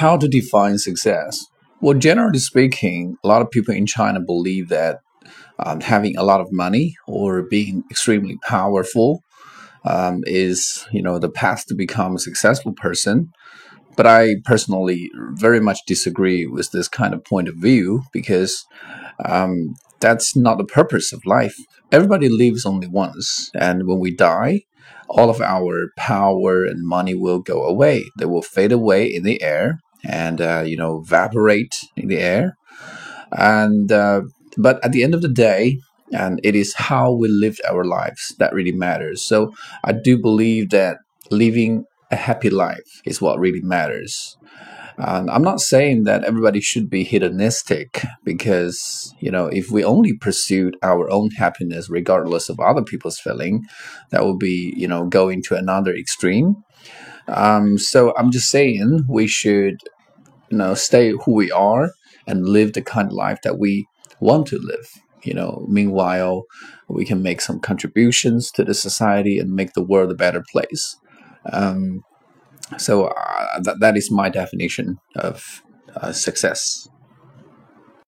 How to define success? Well, generally speaking, a lot of people in China believe that um, having a lot of money or being extremely powerful um, is, you know, the path to become a successful person. But I personally very much disagree with this kind of point of view because um, that's not the purpose of life. Everybody lives only once, and when we die, all of our power and money will go away. They will fade away in the air and uh, you know evaporate in the air. And uh, but at the end of the day, and it is how we lived our lives that really matters. So I do believe that living a happy life is what really matters. And I'm not saying that everybody should be hedonistic because, you know, if we only pursued our own happiness regardless of other people's feeling, that would be, you know, going to another extreme. Um, so I'm just saying we should, you know, stay who we are and live the kind of life that we want to live. You know, meanwhile, we can make some contributions to the society and make the world a better place. Um, so uh, that, that is my definition of uh, success.